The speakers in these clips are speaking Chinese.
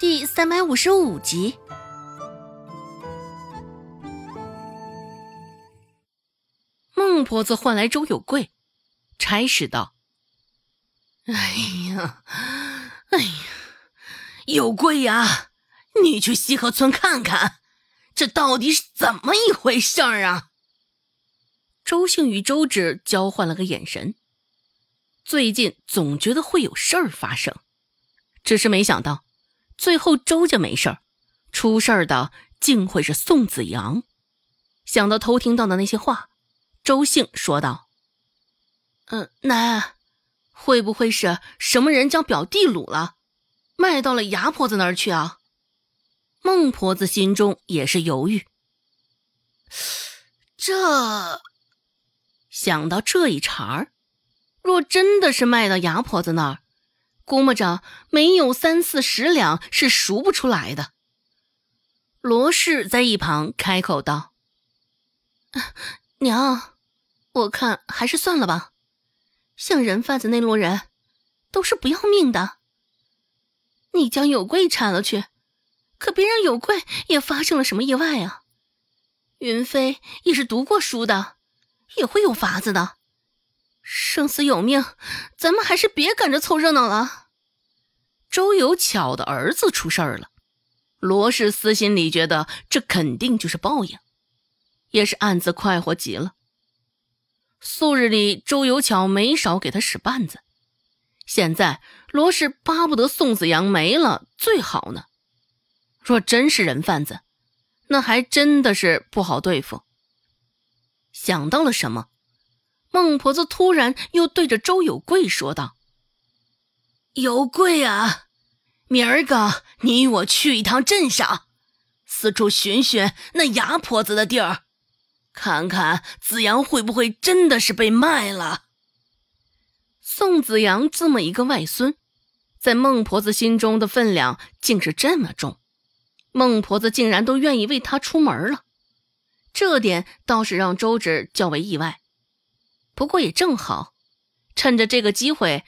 第三百五十五集，孟婆子唤来周有贵，差使道：“哎呀，哎呀，有贵呀，你去西河村看看，这到底是怎么一回事儿啊？”周兴与周芷交换了个眼神，最近总觉得会有事儿发生，只是没想到。最后周家没事儿，出事儿的竟会是宋子阳。想到偷听到的那些话，周兴说道：“嗯，奶，会不会是什么人将表弟掳了，卖到了牙婆子那儿去啊？”孟婆子心中也是犹豫。这想到这一茬儿，若真的是卖到牙婆子那儿，估摸着没有三四十两是赎不出来的。罗氏在一旁开口道：“娘，我看还是算了吧。像人贩子那路人，都是不要命的。你将有贵铲了去，可别让有贵也发生了什么意外啊！云飞也是读过书的，也会有法子的。”生死有命，咱们还是别赶着凑热闹了。周有巧的儿子出事儿了，罗氏私心里觉得这肯定就是报应，也是暗自快活极了。素日里周有巧没少给他使绊子，现在罗氏巴不得宋子阳没了最好呢。若真是人贩子，那还真的是不好对付。想到了什么？孟婆子突然又对着周有贵说道：“有贵啊，明儿个你与我去一趟镇上，四处寻寻那牙婆子的地儿，看看子阳会不会真的是被卖了。”宋子阳这么一个外孙，在孟婆子心中的分量竟是这么重，孟婆子竟然都愿意为他出门了，这点倒是让周芷较为意外。不过也正好，趁着这个机会，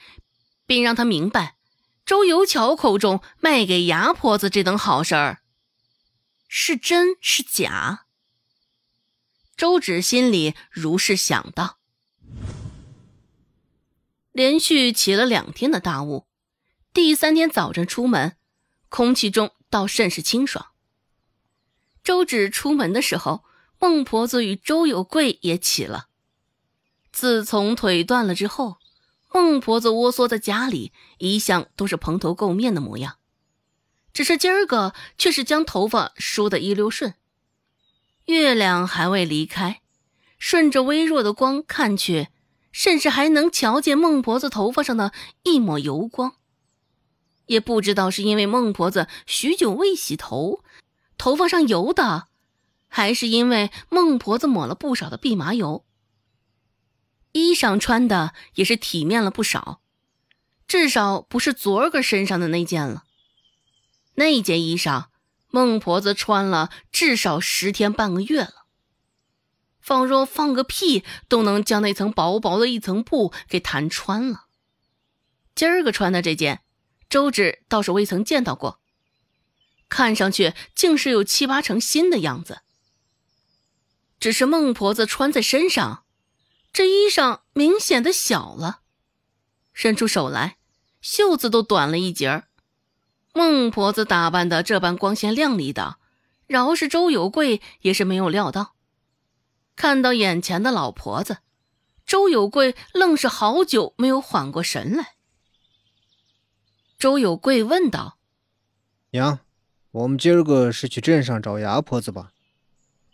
并让他明白，周有巧口中卖给牙婆子这等好事儿，是真是假。周芷心里如是想到。连续起了两天的大雾，第三天早晨出门，空气中倒甚是清爽。周芷出门的时候，孟婆子与周有贵也起了。自从腿断了之后，孟婆子窝缩在家里，一向都是蓬头垢面的模样。只是今儿个却是将头发梳得一溜顺。月亮还未离开，顺着微弱的光看去，甚至还能瞧见孟婆子头发上的一抹油光。也不知道是因为孟婆子许久未洗头，头发上油的，还是因为孟婆子抹了不少的蓖麻油。衣裳穿的也是体面了不少，至少不是昨儿个身上的那件了。那件衣裳，孟婆子穿了至少十天半个月了，仿若放个屁都能将那层薄薄的一层布给弹穿了。今儿个穿的这件，周芷倒是未曾见到过，看上去竟是有七八成新的样子。只是孟婆子穿在身上。这衣裳明显的小了，伸出手来，袖子都短了一截儿。孟婆子打扮的这般光鲜亮丽的，饶是周有贵也是没有料到。看到眼前的老婆子，周有贵愣是好久没有缓过神来。周有贵问道：“娘，我们今儿个是去镇上找牙婆子吧？”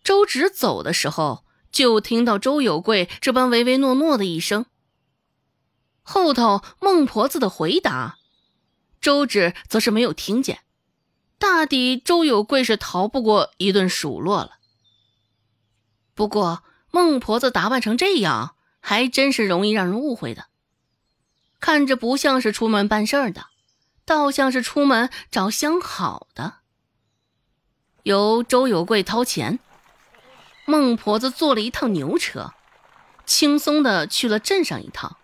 周芷走的时候。就听到周有贵这般唯唯诺诺的一声，后头孟婆子的回答，周芷则是没有听见。大抵周有贵是逃不过一顿数落了。不过孟婆子打扮成这样，还真是容易让人误会的。看着不像是出门办事儿的，倒像是出门找相好的。由周有贵掏钱。孟婆子坐了一趟牛车，轻松的去了镇上一趟。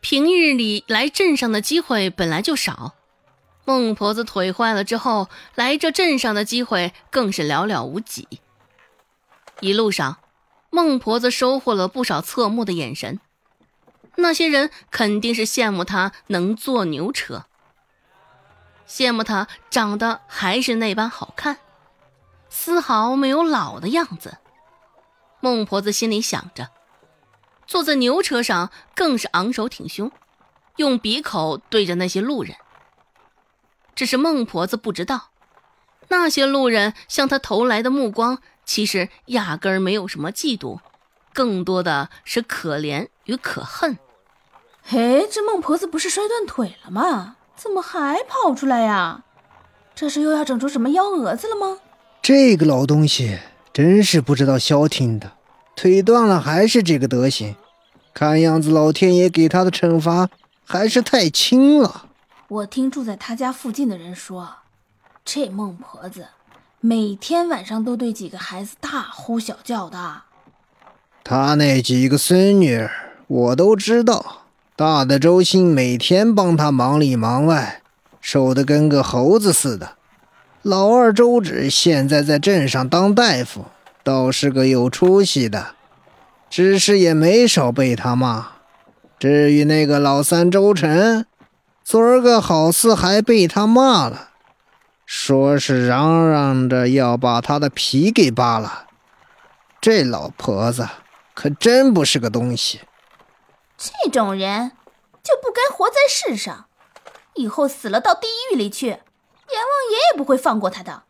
平日里来镇上的机会本来就少，孟婆子腿坏了之后，来这镇上的机会更是寥寥无几。一路上，孟婆子收获了不少侧目的眼神，那些人肯定是羡慕她能坐牛车，羡慕她长得还是那般好看，丝毫没有老的样子。孟婆子心里想着。坐在牛车上，更是昂首挺胸，用鼻口对着那些路人。只是孟婆子不知道，那些路人向他投来的目光，其实压根儿没有什么嫉妒，更多的是可怜与可恨。嘿，这孟婆子不是摔断腿了吗？怎么还跑出来呀？这是又要整出什么幺蛾子了吗？这个老东西真是不知道消停的。腿断了还是这个德行，看样子老天爷给他的惩罚还是太轻了。我听住在他家附近的人说，这孟婆子每天晚上都对几个孩子大呼小叫的。他那几个孙女我都知道，大的周兴每天帮他忙里忙外，瘦得跟个猴子似的。老二周芷现在在镇上当大夫。倒是个有出息的，只是也没少被他骂。至于那个老三周晨，昨儿个好似还被他骂了，说是嚷嚷着要把他的皮给扒了。这老婆子可真不是个东西。这种人就不该活在世上，以后死了到地狱里去，阎王爷也不会放过他的。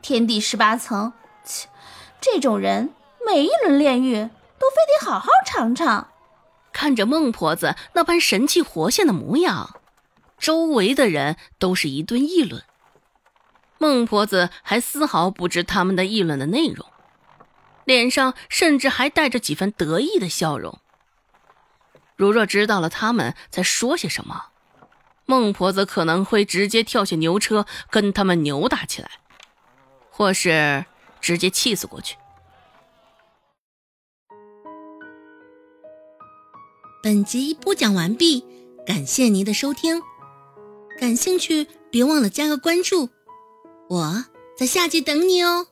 天地十八层，切！这种人，每一轮炼狱都非得好好尝尝。看着孟婆子那般神气活现的模样，周围的人都是一顿议论。孟婆子还丝毫不知他们的议论的内容，脸上甚至还带着几分得意的笑容。如若知道了他们在说些什么，孟婆子可能会直接跳下牛车跟他们扭打起来，或是……直接气死过去。本集播讲完毕，感谢您的收听。感兴趣，别忘了加个关注，我在下集等你哦。